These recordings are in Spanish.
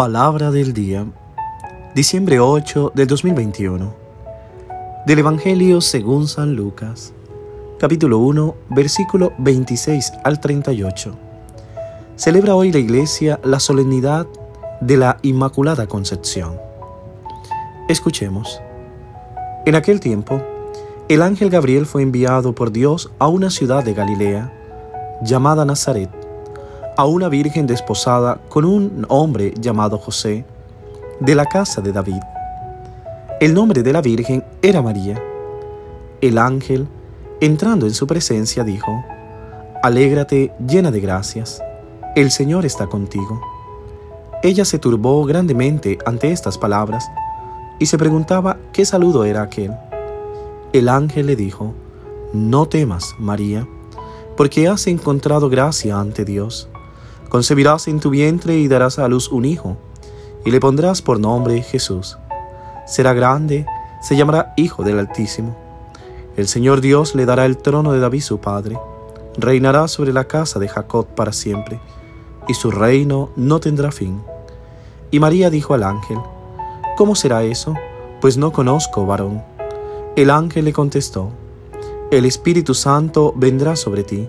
Palabra del día, diciembre 8 del 2021, del Evangelio según San Lucas, capítulo 1, versículo 26 al 38. Celebra hoy la Iglesia la solemnidad de la Inmaculada Concepción. Escuchemos. En aquel tiempo, el ángel Gabriel fue enviado por Dios a una ciudad de Galilea, llamada Nazaret a una virgen desposada con un hombre llamado José, de la casa de David. El nombre de la virgen era María. El ángel, entrando en su presencia, dijo, Alégrate llena de gracias, el Señor está contigo. Ella se turbó grandemente ante estas palabras y se preguntaba qué saludo era aquel. El ángel le dijo, No temas, María, porque has encontrado gracia ante Dios concebirás en tu vientre y darás a luz un hijo, y le pondrás por nombre Jesús. Será grande, se llamará Hijo del Altísimo. El Señor Dios le dará el trono de David su padre, reinará sobre la casa de Jacob para siempre, y su reino no tendrá fin. Y María dijo al ángel, ¿Cómo será eso? Pues no conozco varón. El ángel le contestó, El Espíritu Santo vendrá sobre ti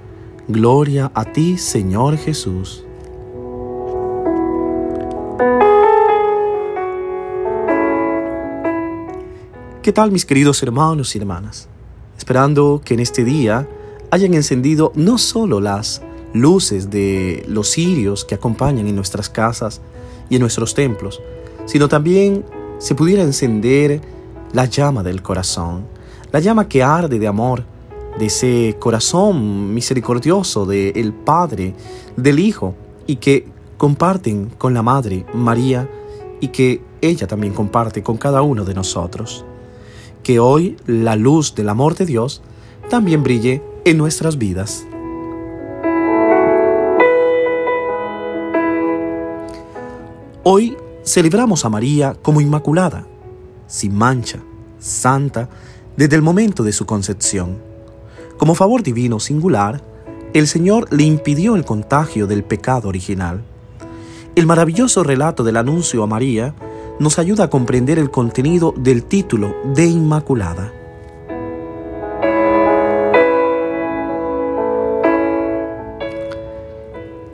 Gloria a ti, Señor Jesús. ¿Qué tal mis queridos hermanos y hermanas? Esperando que en este día hayan encendido no solo las luces de los cirios que acompañan en nuestras casas y en nuestros templos, sino también se pudiera encender la llama del corazón, la llama que arde de amor de ese corazón misericordioso del Padre, del Hijo, y que comparten con la Madre María y que ella también comparte con cada uno de nosotros. Que hoy la luz del amor de Dios también brille en nuestras vidas. Hoy celebramos a María como Inmaculada, sin mancha, santa, desde el momento de su concepción como favor divino singular, el Señor le impidió el contagio del pecado original. El maravilloso relato del anuncio a María nos ayuda a comprender el contenido del título de Inmaculada.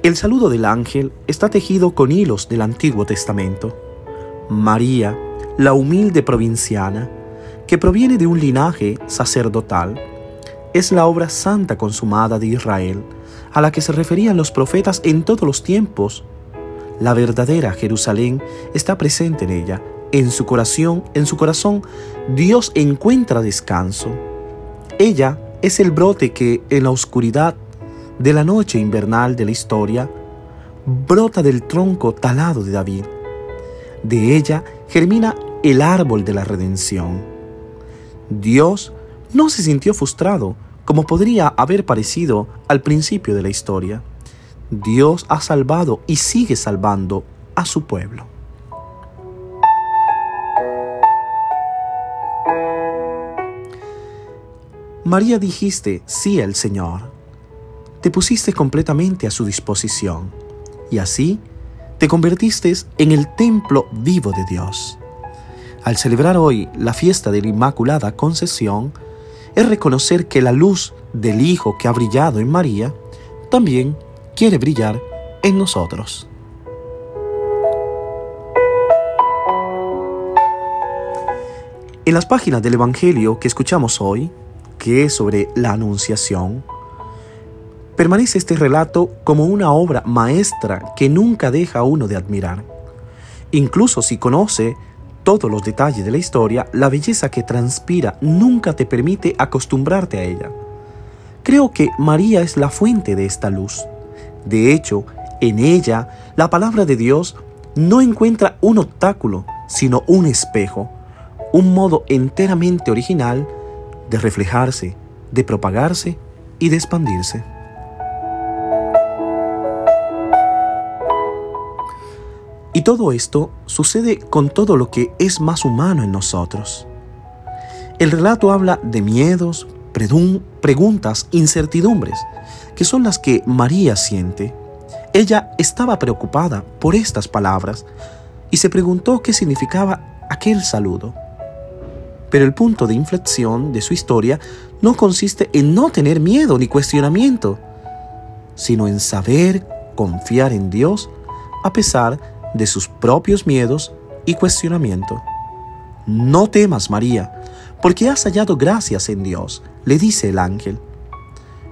El saludo del ángel está tejido con hilos del Antiguo Testamento. María, la humilde provinciana, que proviene de un linaje sacerdotal, es la obra santa consumada de Israel, a la que se referían los profetas en todos los tiempos. La verdadera Jerusalén está presente en ella. En su corazón, en su corazón, Dios encuentra descanso. Ella es el brote que en la oscuridad de la noche invernal de la historia brota del tronco talado de David. De ella germina el árbol de la redención. Dios no se sintió frustrado, como podría haber parecido al principio de la historia. Dios ha salvado y sigue salvando a su pueblo. María dijiste sí al Señor. Te pusiste completamente a su disposición y así te convertiste en el templo vivo de Dios. Al celebrar hoy la fiesta de la Inmaculada Concepción, es reconocer que la luz del Hijo que ha brillado en María también quiere brillar en nosotros. En las páginas del Evangelio que escuchamos hoy, que es sobre la Anunciación, permanece este relato como una obra maestra que nunca deja uno de admirar. Incluso si conoce todos los detalles de la historia, la belleza que transpira nunca te permite acostumbrarte a ella. Creo que María es la fuente de esta luz. De hecho, en ella, la palabra de Dios no encuentra un obstáculo, sino un espejo, un modo enteramente original de reflejarse, de propagarse y de expandirse. Todo esto sucede con todo lo que es más humano en nosotros. El relato habla de miedos, preguntas, incertidumbres, que son las que María siente. Ella estaba preocupada por estas palabras y se preguntó qué significaba aquel saludo. Pero el punto de inflexión de su historia no consiste en no tener miedo ni cuestionamiento, sino en saber confiar en Dios a pesar de sus propios miedos y cuestionamiento. No temas, María, porque has hallado gracias en Dios, le dice el ángel.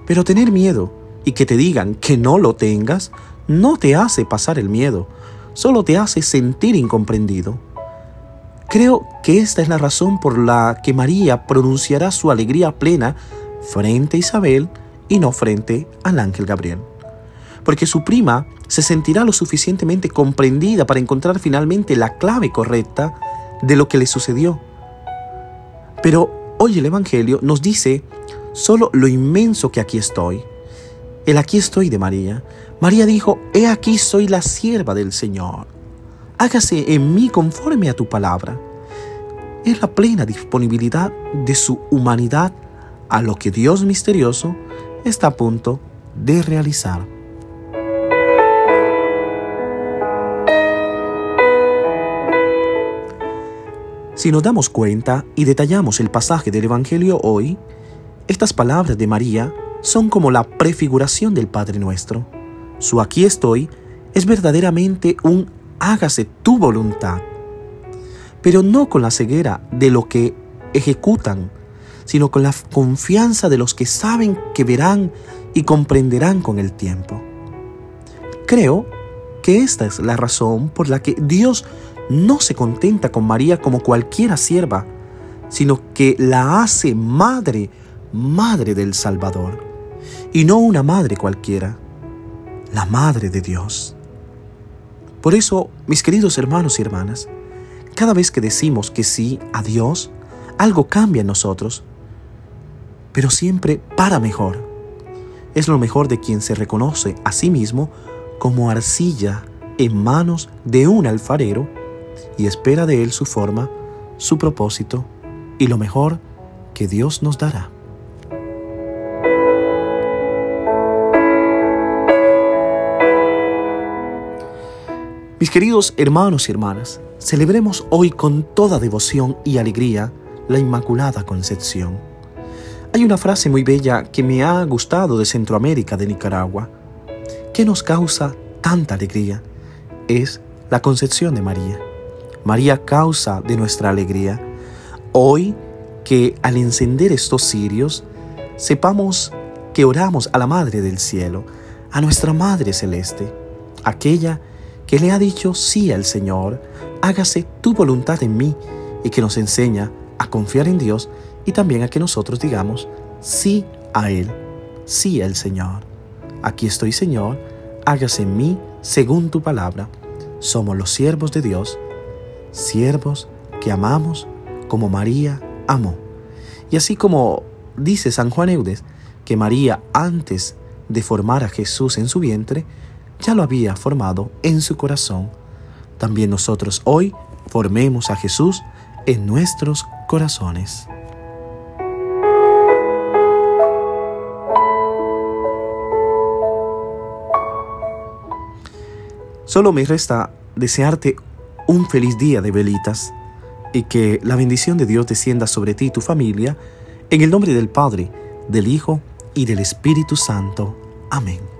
Pero tener miedo y que te digan que no lo tengas no te hace pasar el miedo, solo te hace sentir incomprendido. Creo que esta es la razón por la que María pronunciará su alegría plena frente a Isabel y no frente al ángel Gabriel. Porque su prima se sentirá lo suficientemente comprendida para encontrar finalmente la clave correcta de lo que le sucedió. Pero hoy el Evangelio nos dice solo lo inmenso que aquí estoy. El aquí estoy de María. María dijo, He aquí soy la sierva del Señor. Hágase en mí conforme a tu palabra. Es la plena disponibilidad de su humanidad a lo que Dios misterioso está a punto de realizar. Si nos damos cuenta y detallamos el pasaje del Evangelio hoy, estas palabras de María son como la prefiguración del Padre nuestro. Su aquí estoy es verdaderamente un hágase tu voluntad, pero no con la ceguera de lo que ejecutan, sino con la confianza de los que saben que verán y comprenderán con el tiempo. Creo que esta es la razón por la que Dios no se contenta con María como cualquiera sierva, sino que la hace madre, madre del Salvador, y no una madre cualquiera, la madre de Dios. Por eso, mis queridos hermanos y hermanas, cada vez que decimos que sí a Dios, algo cambia en nosotros, pero siempre para mejor. Es lo mejor de quien se reconoce a sí mismo como arcilla en manos de un alfarero y espera de Él su forma, su propósito y lo mejor que Dios nos dará. Mis queridos hermanos y hermanas, celebremos hoy con toda devoción y alegría la Inmaculada Concepción. Hay una frase muy bella que me ha gustado de Centroamérica, de Nicaragua. que nos causa tanta alegría? Es la concepción de María. María causa de nuestra alegría. Hoy que al encender estos cirios, sepamos que oramos a la Madre del Cielo, a nuestra Madre Celeste, aquella que le ha dicho sí al Señor, hágase tu voluntad en mí y que nos enseña a confiar en Dios y también a que nosotros digamos sí a Él, sí al Señor. Aquí estoy Señor, hágase en mí según tu palabra. Somos los siervos de Dios siervos que amamos como María amó. Y así como dice San Juan Eudes, que María antes de formar a Jesús en su vientre, ya lo había formado en su corazón. También nosotros hoy formemos a Jesús en nuestros corazones. Solo me resta desearte un feliz día de velitas y que la bendición de Dios descienda sobre ti y tu familia, en el nombre del Padre, del Hijo y del Espíritu Santo. Amén.